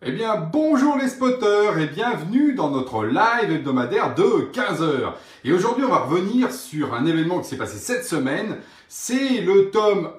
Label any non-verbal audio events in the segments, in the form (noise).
Eh bien, bonjour les spotters et bienvenue dans notre live hebdomadaire de 15h. Et aujourd'hui, on va revenir sur un événement qui s'est passé cette semaine. C'est le tome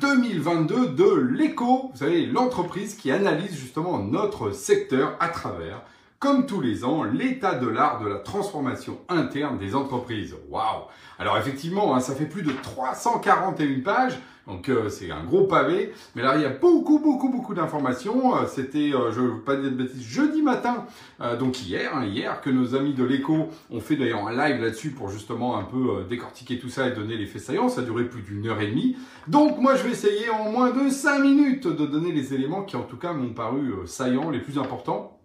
2022 euh, de l'ECO, vous savez, l'entreprise qui analyse justement notre secteur à travers, comme tous les ans, l'état de l'art de la transformation interne des entreprises. Waouh Alors effectivement, hein, ça fait plus de 341 pages. Donc euh, c'est un gros pavé, mais là il y a beaucoup beaucoup beaucoup d'informations. Euh, c'était, euh, je ne veux pas dire de bêtises, jeudi matin, donc hier, hein, hier que nos amis de l'écho ont fait d'ailleurs un live là-dessus pour justement un peu décortiquer tout ça et donner les faits saillants. Ça a duré plus d'une heure et demie. Donc moi je vais essayer en moins de 5 minutes de donner les éléments qui en tout cas m'ont paru saillants, les plus importants,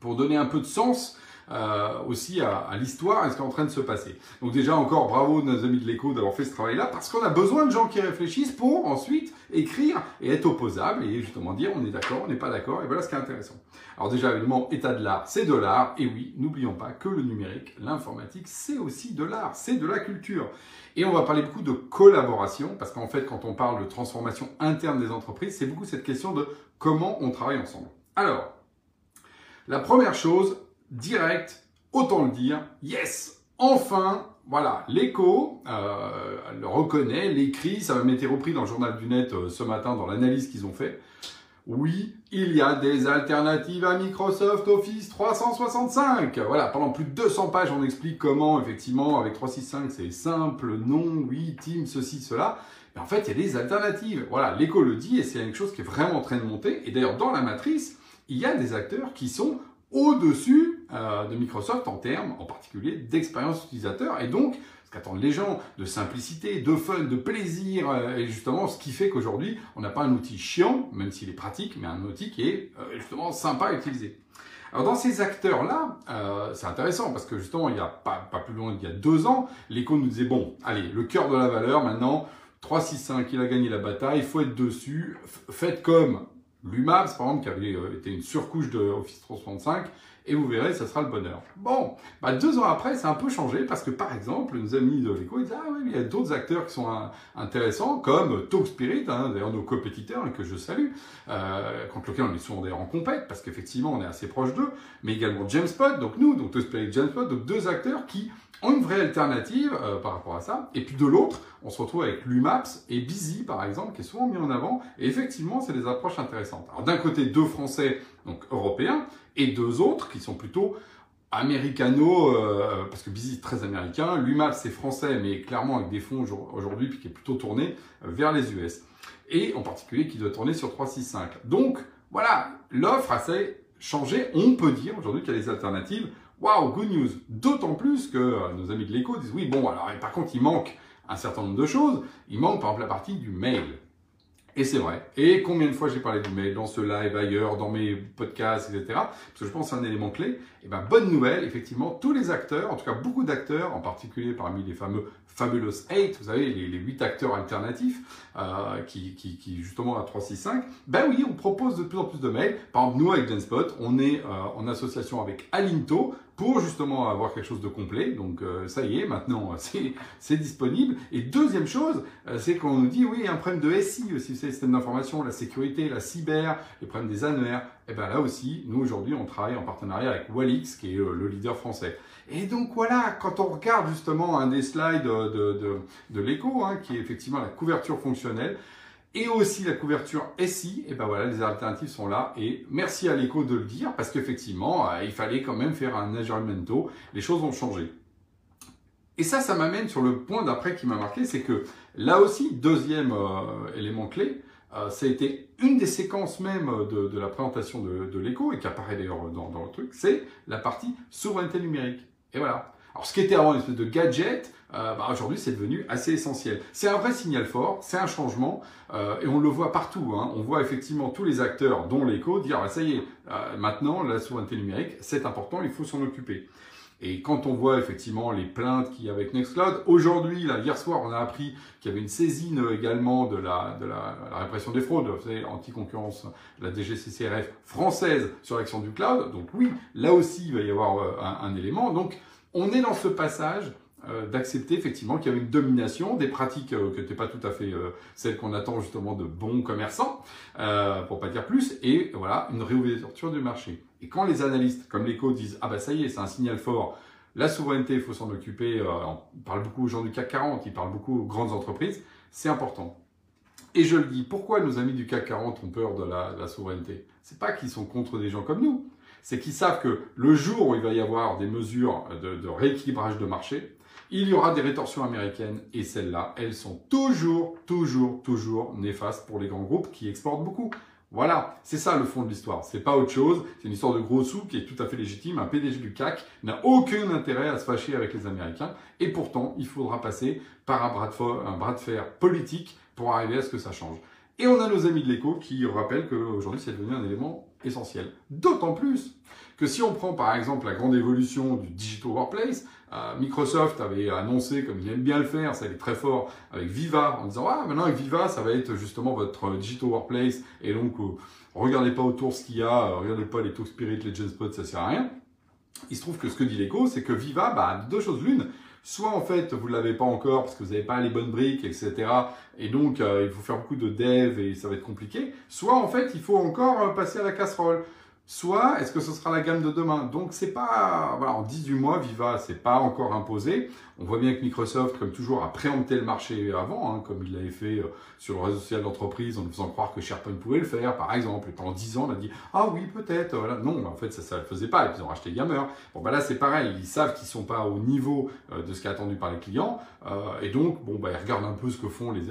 pour donner un peu de sens euh, aussi à, l'histoire et ce qui est en train de se passer. Donc déjà encore bravo nos amis de l'écho d'avoir fait ce travail-là parce qu'on a besoin de gens qui réfléchissent pour ensuite écrire et être opposables et justement dire on est d'accord, on n'est pas d'accord et voilà ce qui est intéressant. Alors déjà évidemment état de l'art, c'est de l'art et oui, n'oublions pas que le numérique, l'informatique, c'est aussi de l'art, c'est de la culture. Et on va parler beaucoup de collaboration parce qu'en fait quand on parle de transformation interne des entreprises, c'est beaucoup cette question de comment on travaille ensemble. Alors, la première chose, direct, autant le dire, yes, enfin, voilà, l'écho euh, le reconnaît, l'écrit, ça m'a été repris dans le journal du net euh, ce matin dans l'analyse qu'ils ont fait. Oui, il y a des alternatives à Microsoft Office 365. Voilà, pendant plus de 200 pages, on explique comment, effectivement, avec 365, c'est simple, non, oui, Team, ceci, cela. Mais en fait, il y a des alternatives. Voilà, l'écho le dit et c'est quelque chose qui est vraiment en train de monter. Et d'ailleurs, dans la matrice, il y a des acteurs qui sont au-dessus euh, de Microsoft en termes en particulier d'expérience utilisateur et donc ce qu'attendent les gens de simplicité, de fun, de plaisir euh, et justement ce qui fait qu'aujourd'hui on n'a pas un outil chiant même s'il est pratique mais un outil qui est euh, justement sympa à utiliser. Alors dans ces acteurs-là, c'est intéressant parce que justement il y a pas, plus loin il y a deux ans, l'écho nous disait bon allez le cœur de la valeur maintenant 365 il a gagné la bataille, il faut être dessus, faites comme l'UMAPS, par exemple, qui avait été une surcouche de Office 365, et vous verrez, ça sera le bonheur. Bon, bah deux ans après, a un peu changé, parce que par exemple, nos amis de l'éco, disent, ah oui, il y a d'autres acteurs qui sont intéressants, comme TalkSpirit, hein, d'ailleurs nos compétiteurs, et que je salue, euh, contre lequel on est souvent d'ailleurs en compète, parce qu'effectivement, on est assez proche d'eux, mais également Jamespot, donc nous, donc TalkSpirit, Jamespot, donc deux acteurs qui ont une vraie alternative euh, par rapport à ça. Et puis de l'autre, on se retrouve avec l'UMAPS et Busy, par exemple, qui est souvent mis en avant. Et effectivement, c'est des approches intéressantes. Alors d'un côté, deux Français, donc européens, et deux autres qui sont plutôt américano, euh, parce que Busy est très américain. L'UMAPS, c'est français, mais clairement avec des fonds aujourd'hui, puis qui est plutôt tourné euh, vers les US. Et en particulier, qui doit tourner sur 365. Donc, voilà, l'offre a changé. On peut dire aujourd'hui qu'il y a des alternatives Waouh, good news. D'autant plus que euh, nos amis de l'écho disent oui, bon, alors, par contre, il manque un certain nombre de choses. Il manque par exemple la partie du mail. Et c'est vrai. Et combien de fois j'ai parlé du mail dans ce live, ailleurs, dans mes podcasts, etc. Parce que je pense que c'est un élément clé. Et eh ben, bonne nouvelle, effectivement, tous les acteurs, en tout cas beaucoup d'acteurs, en particulier parmi les fameux Fabulous 8, vous savez, les, huit acteurs alternatifs, euh, qui, qui, qui, justement à 365, ben oui, on propose de plus en plus de mails. Par exemple, nous, avec Genspot, on est euh, en association avec Alinto, pour justement avoir quelque chose de complet. Donc euh, ça y est, maintenant (laughs) c'est disponible. Et deuxième chose, euh, c'est qu'on nous dit oui, un problème de SI aussi, c'est système d'information, la sécurité, la cyber, les problèmes des annuaires. Et bien là aussi, nous aujourd'hui, on travaille en partenariat avec Walix, qui est euh, le leader français. Et donc voilà, quand on regarde justement un des slides de, de, de, l'écho, hein, qui est effectivement la couverture fonctionnelle, et aussi la couverture SI, et ben voilà, les alternatives sont là. Et merci à l'écho de le dire, parce qu'effectivement, euh, il fallait quand même faire un aggiornamento. Les choses ont changé. Et ça, ça m'amène sur le point d'après qui m'a marqué, c'est que là aussi, deuxième euh, élément clé, euh, ça a été une des séquences même de, la présentation de, de l'écho, et qui apparaît d'ailleurs dans le truc, c'est la partie souveraineté numérique. Et voilà. Alors ce qui était avant une espèce de gadget, euh, bah, aujourd'hui c'est devenu assez essentiel. C'est un vrai signal fort, c'est un changement, euh, et on le voit partout. Hein. On voit effectivement tous les acteurs, dont l'écho, dire ah, ça y est, euh, maintenant la souveraineté numérique, c'est important, il faut s'en occuper. Et quand on voit effectivement les plaintes qu'il y a avec Nextcloud, aujourd'hui, là, hier soir, on a appris qu'il y avait une saisine également de la, de la, la répression des fraudes, vous savez, anti-concurrence, la DGCCRF française sur l'action du cloud. Donc oui, là aussi, il va y avoir euh, un, un élément. Donc on est dans ce passage euh, d'accepter effectivement qu'il y avait une domination des pratiques euh, qui n'étaient pas tout à fait euh, celles qu'on attend justement de bons commerçants, euh, pour pas dire plus, et voilà, une réouverture du marché. Et quand les analystes comme l'écho disent ah bah ça y est, c'est un signal fort, la souveraineté, il faut s'en occuper, on parle beaucoup aux gens du CAC 40, ils parlent beaucoup aux grandes entreprises, c'est important. Et je le dis, pourquoi nos amis du CAC 40 ont peur de la, de la souveraineté? C'est pas qu'ils sont contre des gens comme nous, c'est qu'ils savent que le jour où il va y avoir des mesures de, rééquilibrage de marché, il y aura des rétorsions américaines et celles-là, elles sont toujours, toujours, toujours néfastes pour les grands groupes qui exportent beaucoup. Voilà, c'est ça le fond de l'histoire. C'est pas autre chose. C'est une histoire de gros sous qui est tout à fait légitime. Un PDG du CAC n'a aucun intérêt à se fâcher avec les Américains. Et pourtant, il faudra passer par un bras de, fer, un bras de fer politique pour arriver à ce que ça change. Et on a nos amis de l'écho qui rappellent qu'aujourd'hui, c'est devenu un élément essentiel. D'autant plus que si on prend par exemple la grande évolution du digital workplace, euh, Microsoft avait annoncé, comme il aime bien le faire, ça allait très fort avec Viva, en disant ah maintenant avec Viva ça va être justement votre digital workplace et donc euh, regardez pas autour ce qu'il y a, euh, regardez pas les Talk Spirit, les Genspot, ça sert à rien. Il se trouve que ce que dit l'écho, c'est que Viva, bah deux choses l'une. Soit en fait vous ne l'avez pas encore parce que vous n'avez pas les bonnes briques, etc. Et donc il faut faire beaucoup de dev et ça va être compliqué. Soit en fait il faut encore passer à la casserole soit est-ce que ce sera la gamme de demain? Donc c'est pas en 18 mois Viva c'est pas encore imposé. On voit bien que Microsoft comme toujours a préempté le marché avant hein, comme il l'avait fait euh, sur le réseau social d'entreprise en nous faisant croire que SharePoint pouvait le faire par exemple. Et pendant 10 ans on a dit ah oui peut-être non en fait ça ça le faisait pas. Et puis ils ont racheté Gamer. Bon bah là c'est pareil, ils savent qu'ils sont pas au niveau euh, de ce qui est attendu par les clients. Euh, et donc bon bah ils regardent un peu ce que font les,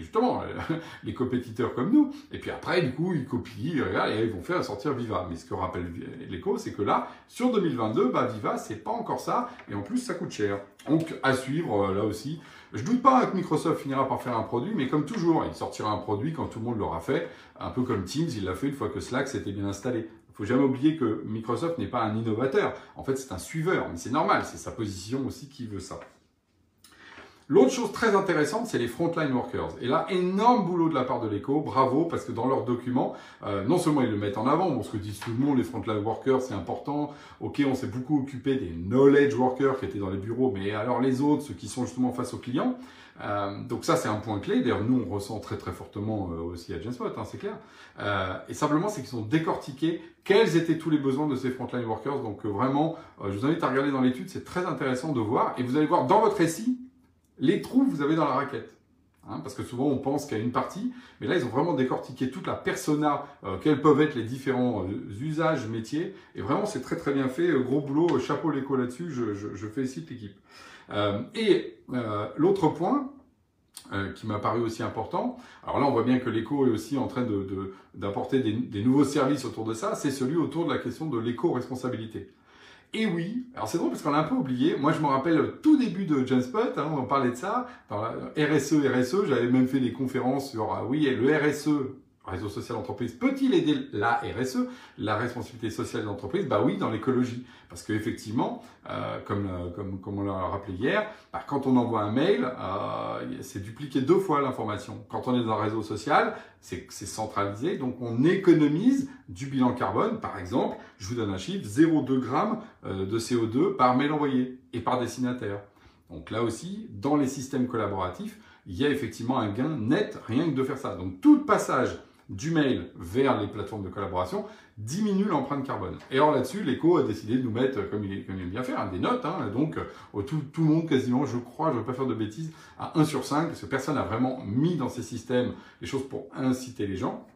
justement (laughs) les compétiteurs comme nous. Et puis après du coup ils copient, ils regardent et ils vont faire sortir Viva. Mais ce que rappelle l'écho, c'est que là, sur 2022, bah, Viva, c'est pas encore ça, et en plus, ça coûte cher. Donc, à suivre, euh, là aussi. Je doute pas que Microsoft finira par faire un produit, mais comme toujours, il sortira un produit quand tout le monde l'aura fait, un peu comme Teams, il l'a fait une fois que Slack s'était bien installé. Il faut jamais oublier que Microsoft n'est pas un innovateur. En fait, c'est un suiveur, mais c'est normal, c'est sa position aussi qui veut ça. L'autre chose très intéressante, c'est les frontline workers. Et là, énorme boulot de la part de l'éco, bravo, parce que dans leurs documents, euh, non seulement ils le mettent en avant, bon, ce que disent tout le monde, les frontline workers, c'est important. Ok, on s'est beaucoup occupé des knowledge workers qui étaient dans les bureaux, mais alors les autres, ceux qui sont justement face aux clients. Euh, donc ça, c'est un point clé. D'ailleurs, nous, on ressent très très fortement euh, aussi à Genspot, hein, c'est clair. Euh, et simplement, c'est qu'ils ont décortiqué quels étaient tous les besoins de ces frontline workers. Donc vraiment, je vous invite à regarder dans l'étude, c'est très intéressant de voir. Et vous allez voir dans votre récit, les trous vous avez dans la raquette. Hein, parce que souvent on pense a une partie, mais là ils ont vraiment décortiqué toute la persona, euh, quels peuvent être les différents euh, usages, métiers, et vraiment c'est très très bien fait, euh, gros boulot, chapeau l'écho là-dessus, je, félicite l'équipe. et l'autre point, qui m'a paru aussi important. Alors là, on voit bien que l'éco est aussi en train d'apporter de, des, des, nouveaux services autour de ça. C'est celui autour de la question de l'éco-responsabilité. Et oui, alors c'est drôle parce qu'on a un peu oublié. Moi, je me rappelle tout début de Genspot, hein, on parlait de ça. Dans la RSE, RSE, j'avais même fait des conférences sur, ah oui, le RSE, réseau social d'entreprise, peut-il aider la RSE, la responsabilité sociale de l'entreprise? Bah oui, dans l'écologie. Parce qu'effectivement, euh, comme, euh, comme, comme on l'a rappelé hier, bah, quand on envoie un mail, euh, c'est dupliqué deux fois l'information. Quand on est dans un réseau social, c'est centralisé, donc on économise du bilan carbone. Par exemple, je vous donne un chiffre, 0,2 grammes euh, de CO2 par mail envoyé et par destinataire. Donc là aussi, dans les systèmes collaboratifs, il y a effectivement un gain net rien que de faire ça. Donc tout passage du mail vers les plateformes de collaboration diminue l'empreinte carbone. Et alors là-dessus, l'éco a décidé de nous mettre, comme il, comme aime bien faire, hein, des notes. Hein, donc, au tout, tout, le monde quasiment, je crois, je ne veux pas faire de bêtises, à 1 sur 5, parce que personne n'a vraiment mis dans ces systèmes les choses pour inciter les gens.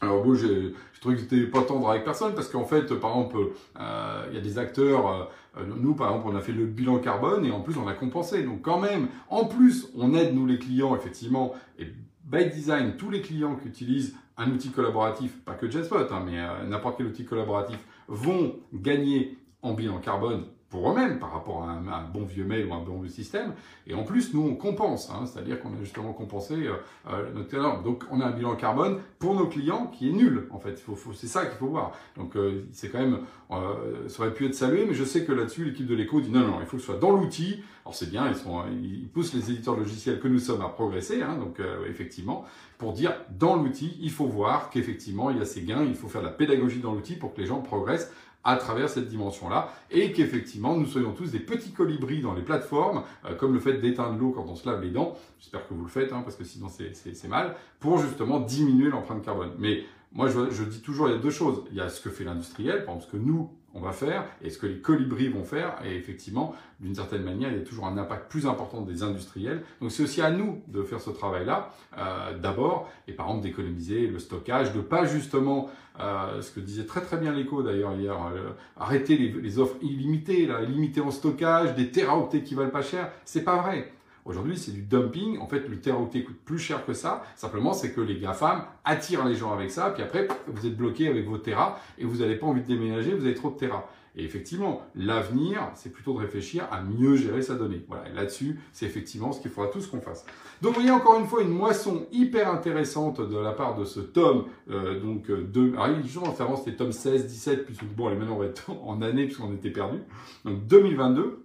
Alors bon, j'ai trouvé que c'était pas tendre avec personne parce qu'en fait, par exemple, euh, il y a des acteurs. Euh, nous, par exemple, on a fait le bilan carbone et en plus, on a compensé. Donc quand même, en plus, on aide nous les clients effectivement. Et by design, tous les clients qui utilisent un outil collaboratif, pas que JetSpot, hein, mais euh, n'importe quel outil collaboratif, vont gagner en bilan carbone pour eux-mêmes par rapport à un, bon vieux mail ou un bon vieux système. Et en plus, nous, on compense, hein, c'est-à-dire qu'on a justement compensé euh, euh, notre terrain. Donc, on a un bilan carbone pour nos clients qui est nul, en fait. Faut, faut, c'est ça qu'il faut voir. Donc, euh, c'est quand même, ça aurait pu être salué, mais je sais que là-dessus, l'équipe de l'écho dit non, non, il faut que ce soit dans l'outil. Alors, c'est bien, ils, sont, ils poussent les éditeurs logiciels que nous sommes à progresser, hein, donc effectivement, pour dire dans l'outil, il faut voir qu'effectivement, il y a ces gains, il faut faire de la pédagogie dans l'outil pour que les gens progressent à travers cette dimension-là, et qu'effectivement nous soyons tous des petits colibris dans les plateformes, euh, comme le fait d'éteindre l'eau quand on se lave les dents, j'espère que vous le faites, hein, parce que sinon c'est mal, pour justement diminuer l'empreinte carbone. Mais moi je, je, dis toujours, il y a deux choses. Il y a ce que fait l'industriel, par exemple ce que nous, on va faire et ce que les colibris vont faire. Et effectivement, d'une certaine manière, il y a toujours un impact plus important des industriels. Donc c'est aussi à nous de faire ce travail-là, euh, d'abord, et par exemple d'économiser le stockage, de pas justement, euh, ce que disait très très bien l'écho d'ailleurs hier, euh, arrêter les, offres illimitées, là, limitées en stockage, des teraoctets qui valent pas cher. C'est pas vrai. Aujourd'hui, c'est du dumping. En fait, le teraoctet coûte plus cher que ça. Simplement, c'est que les GAFAM attirent les gens avec ça. Puis après, vous êtes bloqué avec vos terras et vous n'avez pas envie de déménager, vous avez trop de terras. Et effectivement, l'avenir, c'est plutôt de réfléchir à mieux gérer sa donnée. Voilà, là-dessus, c'est effectivement ce qu'il faudra tous qu'on fasse. Donc, vous voyez encore une fois une moisson hyper intéressante de la part de ce tome. Euh, donc, euh, de, alors, toujours en c'était tome 16, 17, puis bon, allez, maintenant on va être (laughs) en année puisqu'on était perdu. Donc, 2022.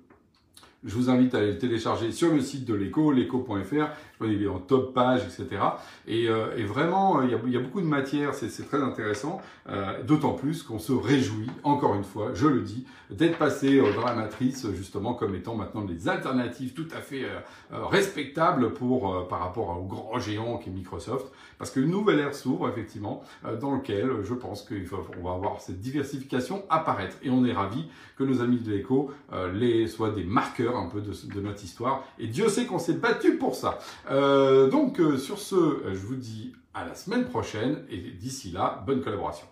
Je vous invite à aller le télécharger sur le site de l'écho, l'écho.fr. Est en top page, etc. Et, euh, et vraiment, il y, a, il y, a, beaucoup de matière, c'est très intéressant. Euh, D'autant plus qu'on se réjouit, encore une fois, je le dis, d'être passé euh, dans la matrice, justement, comme étant maintenant des alternatives tout à fait euh, euh respectables pour, par rapport au grand géant qui est Microsoft. Parce qu'une nouvelle ère s'ouvre, effectivement, dans lequel je pense qu'on va avoir cette diversification apparaître. Et on est ravis que nos amis de l'écho les soient des marqueurs un peu de, notre histoire. Et Dieu sait qu'on s'est battu pour ça. Euh, donc euh, sur ce, euh, je vous dis à la semaine prochaine et d'ici là, bonne collaboration.